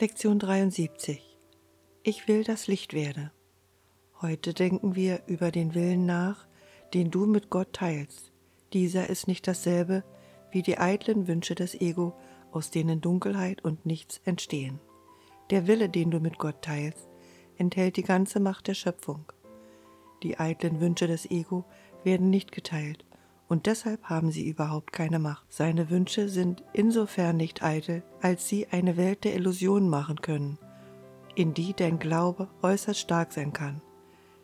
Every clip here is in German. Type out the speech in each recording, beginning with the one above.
Lektion 73 Ich will das Licht werde. Heute denken wir über den Willen nach, den du mit Gott teilst. Dieser ist nicht dasselbe wie die eitlen Wünsche des Ego, aus denen Dunkelheit und nichts entstehen. Der Wille, den du mit Gott teilst, enthält die ganze Macht der Schöpfung. Die eitlen Wünsche des Ego werden nicht geteilt, und deshalb haben sie überhaupt keine Macht. Seine Wünsche sind insofern nicht eitel, als sie eine Welt der Illusion machen können, in die dein Glaube äußerst stark sein kann.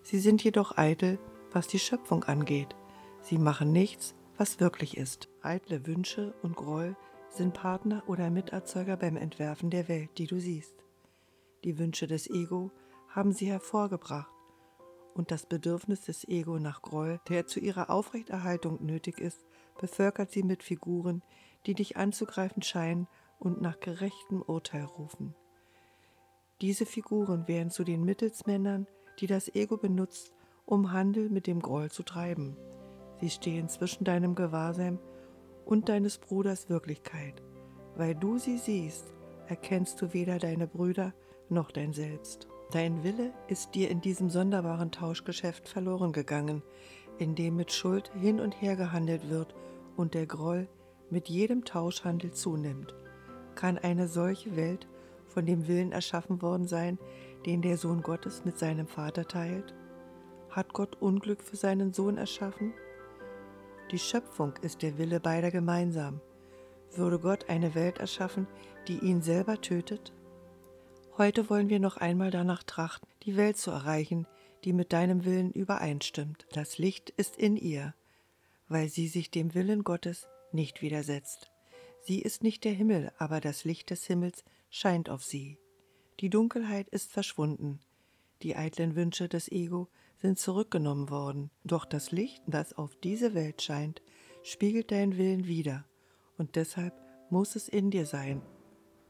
Sie sind jedoch eitel, was die Schöpfung angeht. Sie machen nichts, was wirklich ist. Eitle Wünsche und Groll sind Partner oder Miterzeuger beim Entwerfen der Welt, die du siehst. Die Wünsche des Ego haben sie hervorgebracht und das Bedürfnis des Ego nach Groll, der zu ihrer Aufrechterhaltung nötig ist, bevölkert sie mit Figuren, die dich anzugreifen scheinen und nach gerechtem Urteil rufen. Diese Figuren werden zu den Mittelsmännern, die das Ego benutzt, um Handel mit dem Groll zu treiben. Sie stehen zwischen deinem Gewahrsein und deines Bruders Wirklichkeit. Weil du sie siehst, erkennst du weder deine Brüder noch dein Selbst. Dein Wille ist dir in diesem sonderbaren Tauschgeschäft verloren gegangen, in dem mit Schuld hin und her gehandelt wird und der Groll mit jedem Tauschhandel zunimmt. Kann eine solche Welt von dem Willen erschaffen worden sein, den der Sohn Gottes mit seinem Vater teilt? Hat Gott Unglück für seinen Sohn erschaffen? Die Schöpfung ist der Wille beider gemeinsam. Würde Gott eine Welt erschaffen, die ihn selber tötet? Heute wollen wir noch einmal danach trachten, die Welt zu erreichen, die mit deinem Willen übereinstimmt. Das Licht ist in ihr, weil sie sich dem Willen Gottes nicht widersetzt. Sie ist nicht der Himmel, aber das Licht des Himmels scheint auf sie. Die Dunkelheit ist verschwunden. Die eitlen Wünsche des Ego sind zurückgenommen worden. Doch das Licht, das auf diese Welt scheint, spiegelt deinen Willen wider. Und deshalb muss es in dir sein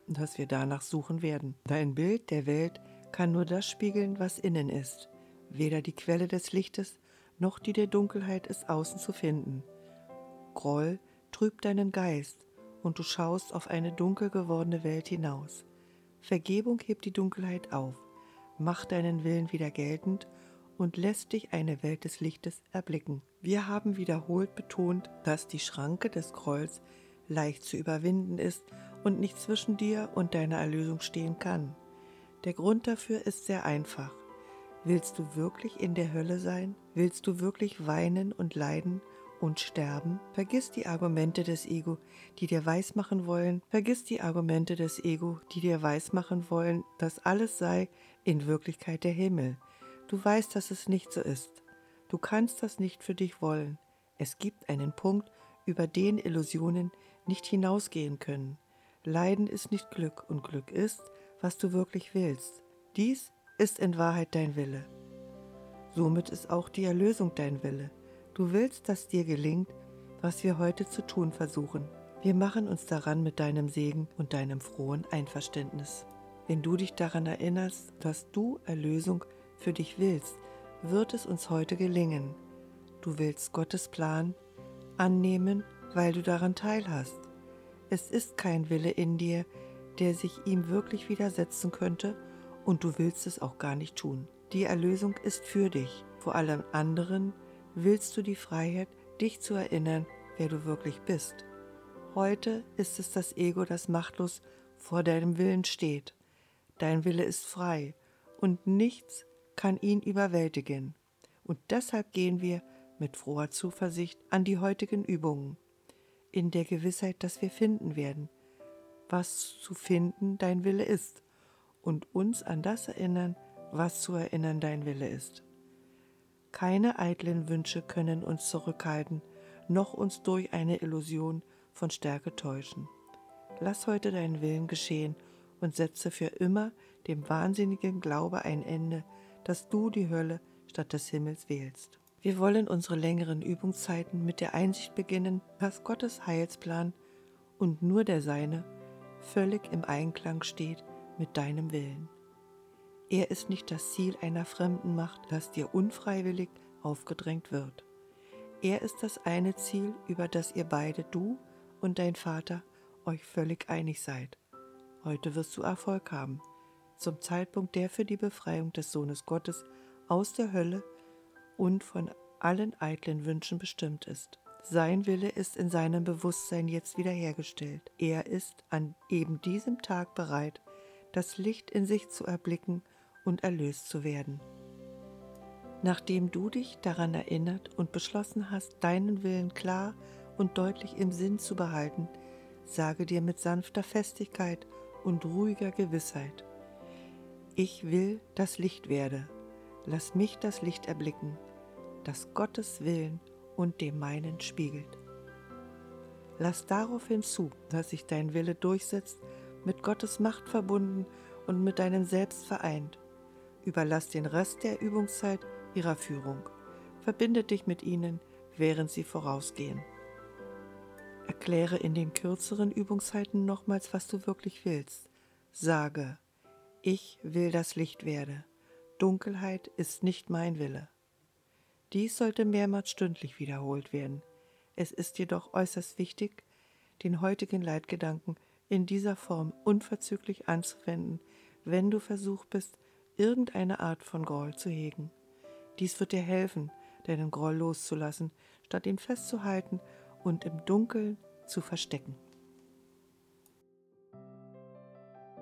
dass wir danach suchen werden. Dein Bild der Welt kann nur das spiegeln, was innen ist. Weder die Quelle des Lichtes noch die der Dunkelheit ist außen zu finden. Groll trübt deinen Geist und du schaust auf eine dunkel gewordene Welt hinaus. Vergebung hebt die Dunkelheit auf, macht deinen Willen wieder geltend und lässt dich eine Welt des Lichtes erblicken. Wir haben wiederholt betont, dass die Schranke des Grolls leicht zu überwinden ist und nicht zwischen dir und deiner Erlösung stehen kann. Der Grund dafür ist sehr einfach. Willst du wirklich in der Hölle sein? Willst du wirklich weinen und leiden und sterben? Vergiss die Argumente des Ego, die dir weismachen wollen, vergiss die Argumente des Ego, die dir weismachen wollen, dass alles sei in Wirklichkeit der Himmel. Du weißt, dass es nicht so ist. Du kannst das nicht für dich wollen. Es gibt einen Punkt, über den Illusionen nicht hinausgehen können. Leiden ist nicht Glück und Glück ist, was du wirklich willst. Dies ist in Wahrheit dein Wille. Somit ist auch die Erlösung dein Wille. Du willst, dass dir gelingt, was wir heute zu tun versuchen. Wir machen uns daran mit deinem Segen und deinem frohen Einverständnis. Wenn du dich daran erinnerst, dass du Erlösung für dich willst, wird es uns heute gelingen. Du willst Gottes Plan annehmen, weil du daran teilhast. Es ist kein Wille in dir, der sich ihm wirklich widersetzen könnte, und du willst es auch gar nicht tun. Die Erlösung ist für dich. Vor allem anderen willst du die Freiheit, dich zu erinnern, wer du wirklich bist. Heute ist es das Ego, das machtlos vor deinem Willen steht. Dein Wille ist frei und nichts kann ihn überwältigen. Und deshalb gehen wir mit froher Zuversicht an die heutigen Übungen in der Gewissheit, dass wir finden werden, was zu finden dein Wille ist und uns an das erinnern, was zu erinnern dein Wille ist. Keine eitlen Wünsche können uns zurückhalten, noch uns durch eine Illusion von Stärke täuschen. Lass heute deinen Willen geschehen und setze für immer dem wahnsinnigen Glaube ein Ende, dass du die Hölle statt des Himmels wählst. Wir wollen unsere längeren Übungszeiten mit der Einsicht beginnen, dass Gottes Heilsplan und nur der Seine völlig im Einklang steht mit deinem Willen. Er ist nicht das Ziel einer fremden Macht, das dir unfreiwillig aufgedrängt wird. Er ist das eine Ziel, über das ihr beide, du und dein Vater, euch völlig einig seid. Heute wirst du Erfolg haben, zum Zeitpunkt, der für die Befreiung des Sohnes Gottes aus der Hölle und von allen eitlen Wünschen bestimmt ist. Sein Wille ist in seinem Bewusstsein jetzt wiederhergestellt. Er ist an eben diesem Tag bereit, das Licht in sich zu erblicken und erlöst zu werden. Nachdem du dich daran erinnert und beschlossen hast, deinen Willen klar und deutlich im Sinn zu behalten, sage dir mit sanfter Festigkeit und ruhiger Gewissheit, ich will das Licht werde, lass mich das Licht erblicken, das Gottes Willen und dem meinen spiegelt. Lass daraufhin zu, dass sich dein Wille durchsetzt, mit Gottes Macht verbunden und mit deinem Selbst vereint. Überlass den Rest der Übungszeit ihrer Führung. Verbinde dich mit ihnen, während sie vorausgehen. Erkläre in den kürzeren Übungszeiten nochmals, was du wirklich willst. Sage, ich will das Licht werde. Dunkelheit ist nicht mein Wille. Dies sollte mehrmals stündlich wiederholt werden. Es ist jedoch äußerst wichtig, den heutigen Leitgedanken in dieser Form unverzüglich anzuwenden, wenn du versucht bist, irgendeine Art von Groll zu hegen. Dies wird dir helfen, deinen Groll loszulassen, statt ihn festzuhalten und im Dunkeln zu verstecken.